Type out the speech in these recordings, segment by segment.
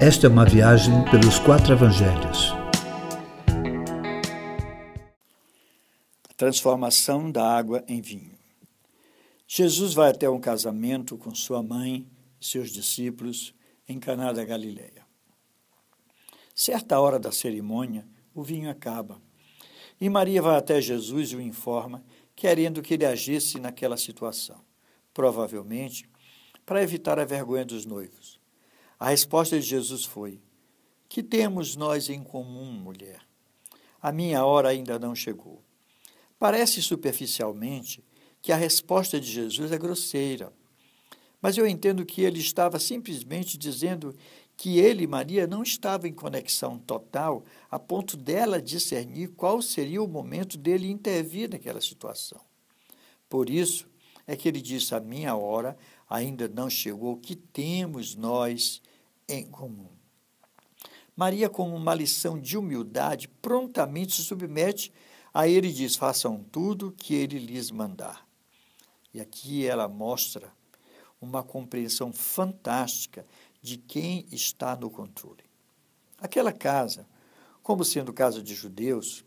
Esta é uma viagem pelos quatro evangelhos. A transformação da água em vinho. Jesus vai até um casamento com sua mãe e seus discípulos em Caná da Galileia. Certa hora da cerimônia, o vinho acaba. E Maria vai até Jesus e o informa, querendo que ele agisse naquela situação. Provavelmente para evitar a vergonha dos noivos. A resposta de Jesus foi: Que temos nós em comum, mulher? A minha hora ainda não chegou. Parece superficialmente que a resposta de Jesus é grosseira, mas eu entendo que ele estava simplesmente dizendo que ele e Maria não estavam em conexão total a ponto dela discernir qual seria o momento dele intervir naquela situação. Por isso é que ele disse: A minha hora ainda não chegou, que temos nós em comum. Maria, com uma lição de humildade, prontamente se submete a ele e diz: façam tudo que ele lhes mandar. E aqui ela mostra uma compreensão fantástica de quem está no controle. Aquela casa, como sendo casa de judeus,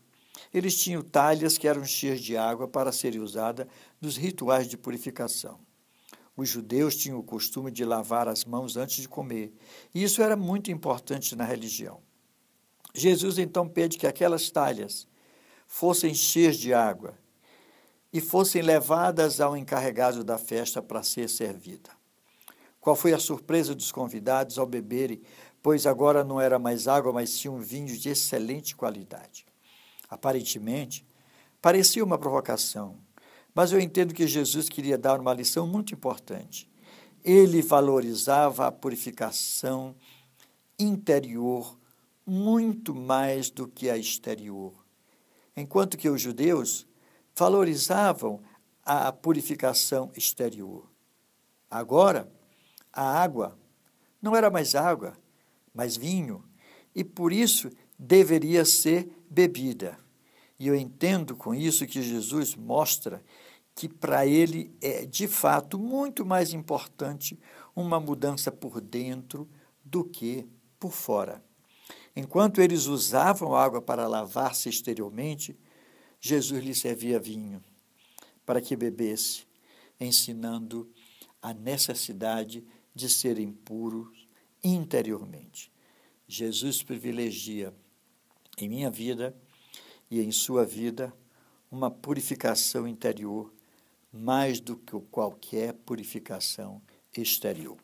eles tinham talhas que eram cheias de água para serem usadas nos rituais de purificação. Os judeus tinham o costume de lavar as mãos antes de comer, e isso era muito importante na religião. Jesus então pede que aquelas talhas fossem cheias de água e fossem levadas ao encarregado da festa para ser servida. Qual foi a surpresa dos convidados ao beberem, pois agora não era mais água, mas sim um vinho de excelente qualidade. Aparentemente, parecia uma provocação, mas eu entendo que Jesus queria dar uma lição muito importante. Ele valorizava a purificação interior muito mais do que a exterior. Enquanto que os judeus valorizavam a purificação exterior. Agora, a água não era mais água, mas vinho, e por isso deveria ser bebida. E eu entendo com isso que Jesus mostra que para ele é de fato muito mais importante uma mudança por dentro do que por fora. Enquanto eles usavam água para lavar-se exteriormente, Jesus lhe servia vinho para que bebesse, ensinando a necessidade de serem puros interiormente. Jesus privilegia em minha vida e em sua vida uma purificação interior mais do que qualquer purificação exterior.